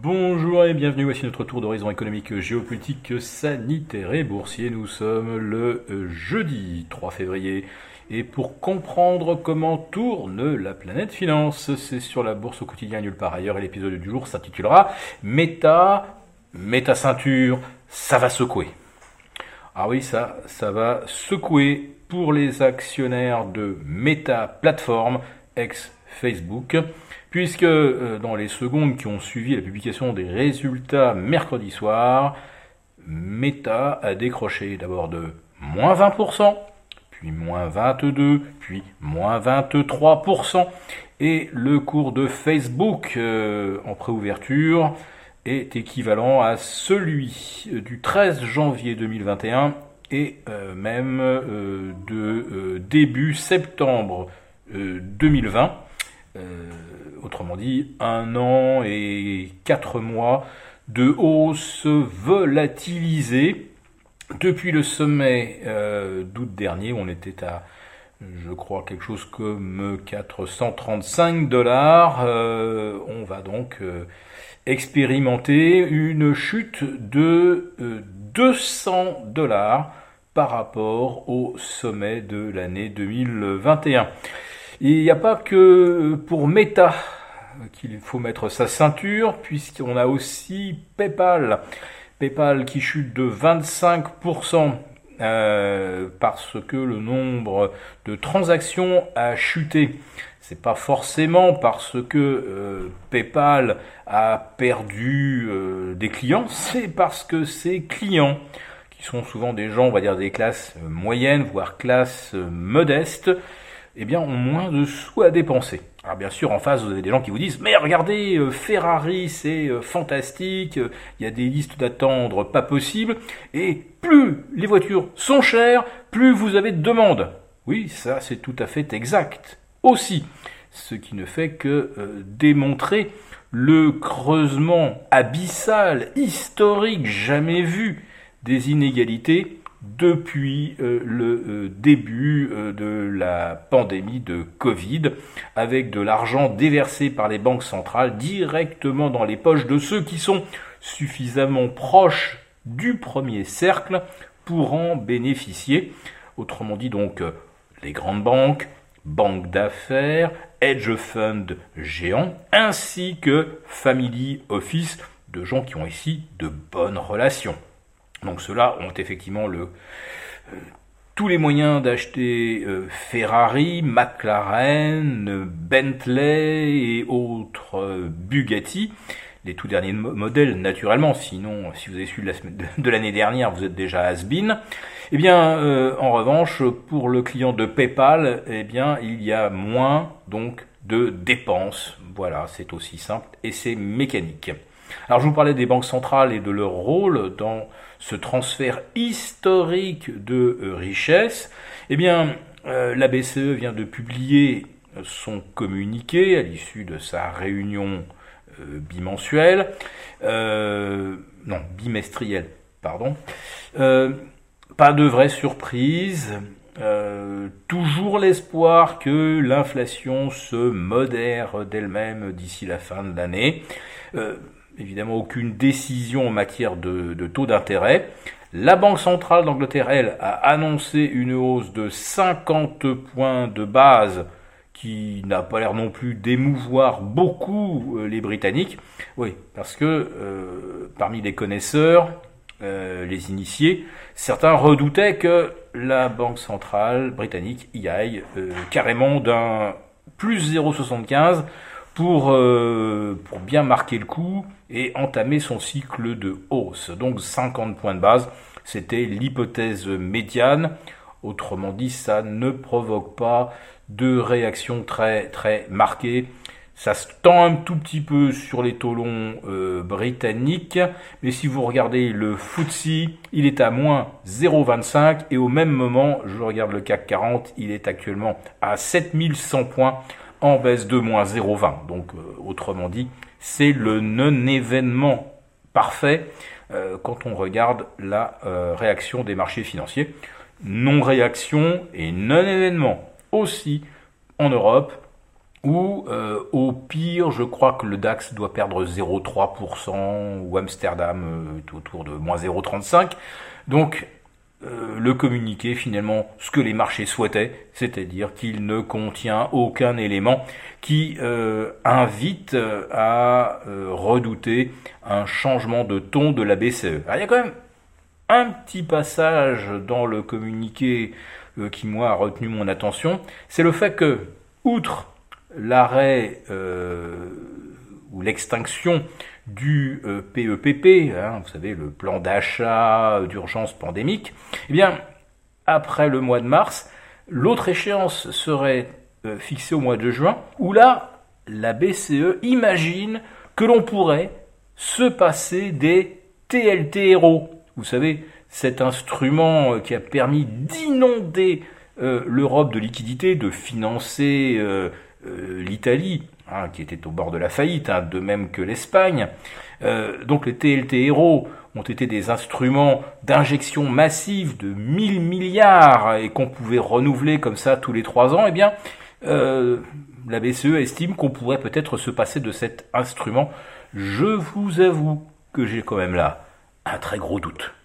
Bonjour et bienvenue, voici notre tour d'horizon économique, géopolitique, sanitaire et boursier. Nous sommes le euh, jeudi 3 février et pour comprendre comment tourne la planète finance, c'est sur la bourse au quotidien nulle part ailleurs et l'épisode du jour s'intitulera Méta, Méta ceinture, ça va secouer. Ah oui, ça, ça va secouer pour les actionnaires de Meta Platform, ex Facebook puisque euh, dans les secondes qui ont suivi la publication des résultats mercredi soir, Meta a décroché d'abord de moins 20%, puis moins 22%, puis moins 23%, et le cours de Facebook euh, en préouverture est équivalent à celui du 13 janvier 2021 et euh, même de début septembre 2020 autrement dit un an et quatre mois de hausse volatilisée depuis le sommet euh, d'août dernier, on était à, je crois, quelque chose comme 435 dollars. Euh, on va donc euh, expérimenter une chute de 200 dollars par rapport au sommet de l'année 2021. Il n'y a pas que pour Meta qu'il faut mettre sa ceinture, puisqu'on a aussi PayPal. PayPal qui chute de 25% euh, parce que le nombre de transactions a chuté. C'est pas forcément parce que euh, PayPal a perdu euh, des clients, c'est parce que ses clients, qui sont souvent des gens, on va dire des classes moyennes, voire classes modestes, eh bien, ont moins de sous à dépenser. Alors bien sûr, en face, vous avez des gens qui vous disent, mais regardez, euh, Ferrari, c'est euh, fantastique, euh, il y a des listes d'attendre pas possibles, et plus les voitures sont chères, plus vous avez de demandes. Oui, ça c'est tout à fait exact. Aussi, ce qui ne fait que démontrer le creusement abyssal, historique, jamais vu des inégalités depuis euh, le euh, début euh, de la pandémie de Covid, avec de l'argent déversé par les banques centrales directement dans les poches de ceux qui sont suffisamment proches du premier cercle pour en bénéficier. Autrement dit donc les grandes banques, banques d'affaires, hedge funds géants, ainsi que family office de gens qui ont ici de bonnes relations. Donc ceux-là ont effectivement le, euh, tous les moyens d'acheter euh, Ferrari, McLaren, Bentley et autres euh, Bugatti, les tout derniers modèles naturellement, sinon si vous avez semaine de, l'année dernière, vous êtes déjà has-been. Eh bien, en revanche, pour le client de PayPal, eh bien, il y a moins donc de dépenses. Voilà, c'est aussi simple et c'est mécanique. Alors je vous parlais des banques centrales et de leur rôle dans ce transfert historique de euh, richesse. Eh bien, euh, la BCE vient de publier son communiqué à l'issue de sa réunion euh, bimensuelle, non, bimestrielle, pardon. pas de vraie surprise, toujours l'espoir que l'inflation se modère d'elle-même d'ici la fin de l'année évidemment aucune décision en matière de, taux d'intérêt. La Banque centrale d'Angleterre, elle, a annoncé une hausse de 50 points de base qui n'a pas l'air non plus d'émouvoir beaucoup euh, les Britanniques. Oui, parce que euh, parmi les connaisseurs, euh, les initiés, certains redoutaient que la Banque centrale britannique y aille carrément d'un plus 0,75 pour, pour bien marquer le coup et entamer son cycle de hausse. Donc 50 points de base, c'était l'hypothèse médiane. Autrement dit, ça ne provoque pas de réaction très très marquée. Ça se tend un tout petit peu sur les taux longs euh, britanniques, mais si vous regardez le FTSE, il est à moins 0,25 et au même moment, je regarde le CAC 40, il est actuellement à 7100 points en baisse de moins 0,20. Donc euh, autrement dit, c'est le non-événement parfait euh, quand on regarde la euh, réaction des marchés financiers. Non-réaction et non-événement aussi en Europe. euh, au pire, je crois que le DAX doit perdre 0,3% ou Amsterdam autour de moins 0,35. Donc euh, le communiqué finalement ce que les marchés souhaitaient, c'est-à-dire qu'il ne contient aucun élément qui euh, invite à redouter un changement de ton de la BCE. Alors, il y a quand même un petit passage dans le communiqué qui moi a retenu mon attention, c'est le fait que, outre l'arrêt euh, ou l'extinction du PEPP, euh, hein, vous savez, le plan d'achat d'urgence pandémique, eh bien, après le mois de mars, l'autre échéance serait euh, fixée au mois de juin, où là, la BCE imagine que l'on pourrait se passer des TLTRO. Vous savez, cet instrument qui a permis d'inonder l'Europe de liquidités, de financer euh, l'Italie, hein, qui était au bord de la faillite, hein, de même que l'Espagne. Euh, donc les TLTRO ont été des instruments d'injection massive de 1000 milliards et qu'on pouvait renouveler comme ça tous les trois ans, eh bien, euh, la BCE estime qu'on pourrait peut-être se passer de cet instrument. Je vous avoue que j'ai quand même là un très gros doute.